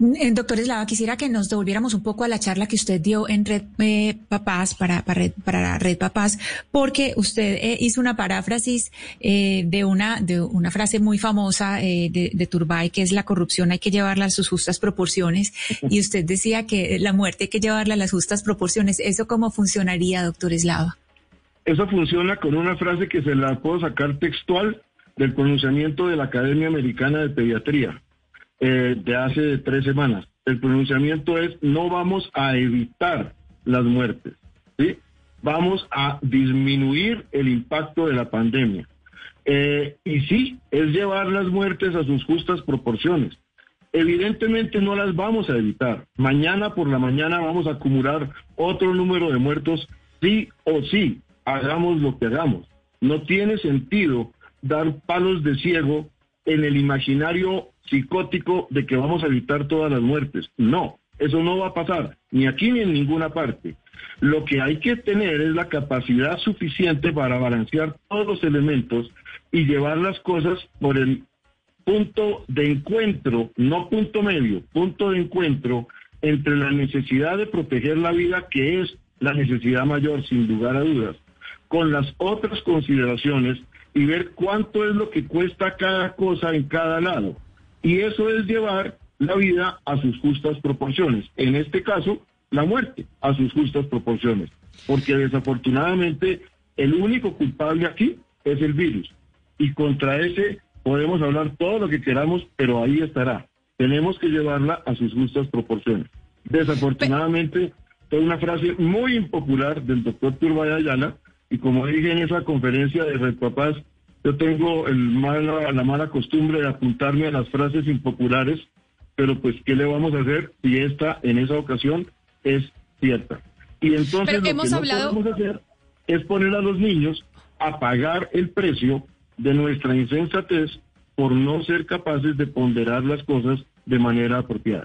Eh, doctor Eslava, quisiera que nos devolviéramos un poco a la charla que usted dio en Red eh, Papás, para, para, Red, Papás, porque usted eh, hizo una paráfrasis de, una, de una frase muy famosa de, de, Turbay, que es la corrupción hay que llevarla a sus justas proporciones, y usted decía que la muerte hay que llevarla a las justas proporciones. ¿Eso cómo funcionaría, doctor Eslava? Eso funciona con una frase que se la puedo sacar textual del pronunciamiento de la Academia Americana de Pediatría eh, de hace tres semanas. El pronunciamiento es no vamos a evitar las muertes, ¿sí? Vamos a disminuir el impacto de la pandemia. Eh, y sí, es llevar las muertes a sus justas proporciones. Evidentemente no las vamos a evitar. Mañana por la mañana vamos a acumular otro número de muertos, sí o sí, hagamos lo que hagamos. No tiene sentido dar palos de ciego en el imaginario psicótico de que vamos a evitar todas las muertes. No, eso no va a pasar, ni aquí ni en ninguna parte. Lo que hay que tener es la capacidad suficiente para balancear todos los elementos y llevar las cosas por el punto de encuentro, no punto medio, punto de encuentro entre la necesidad de proteger la vida, que es la necesidad mayor, sin lugar a dudas, con las otras consideraciones y ver cuánto es lo que cuesta cada cosa en cada lado. Y eso es llevar la vida a sus justas proporciones. En este caso, la muerte a sus justas proporciones. Porque desafortunadamente el único culpable aquí es el virus. Y contra ese podemos hablar todo lo que queramos, pero ahí estará. Tenemos que llevarla a sus justas proporciones. Desafortunadamente, es una frase muy impopular del doctor Turbay Ayala, y como dije en esa conferencia de Red Papás, yo tengo el la mala costumbre de apuntarme a las frases impopulares, pero pues, ¿qué le vamos a hacer si esta en esa ocasión es cierta? Y entonces lo que no podemos hacer es poner a los niños a pagar el precio de nuestra insensatez por no ser capaces de ponderar las cosas de manera apropiada.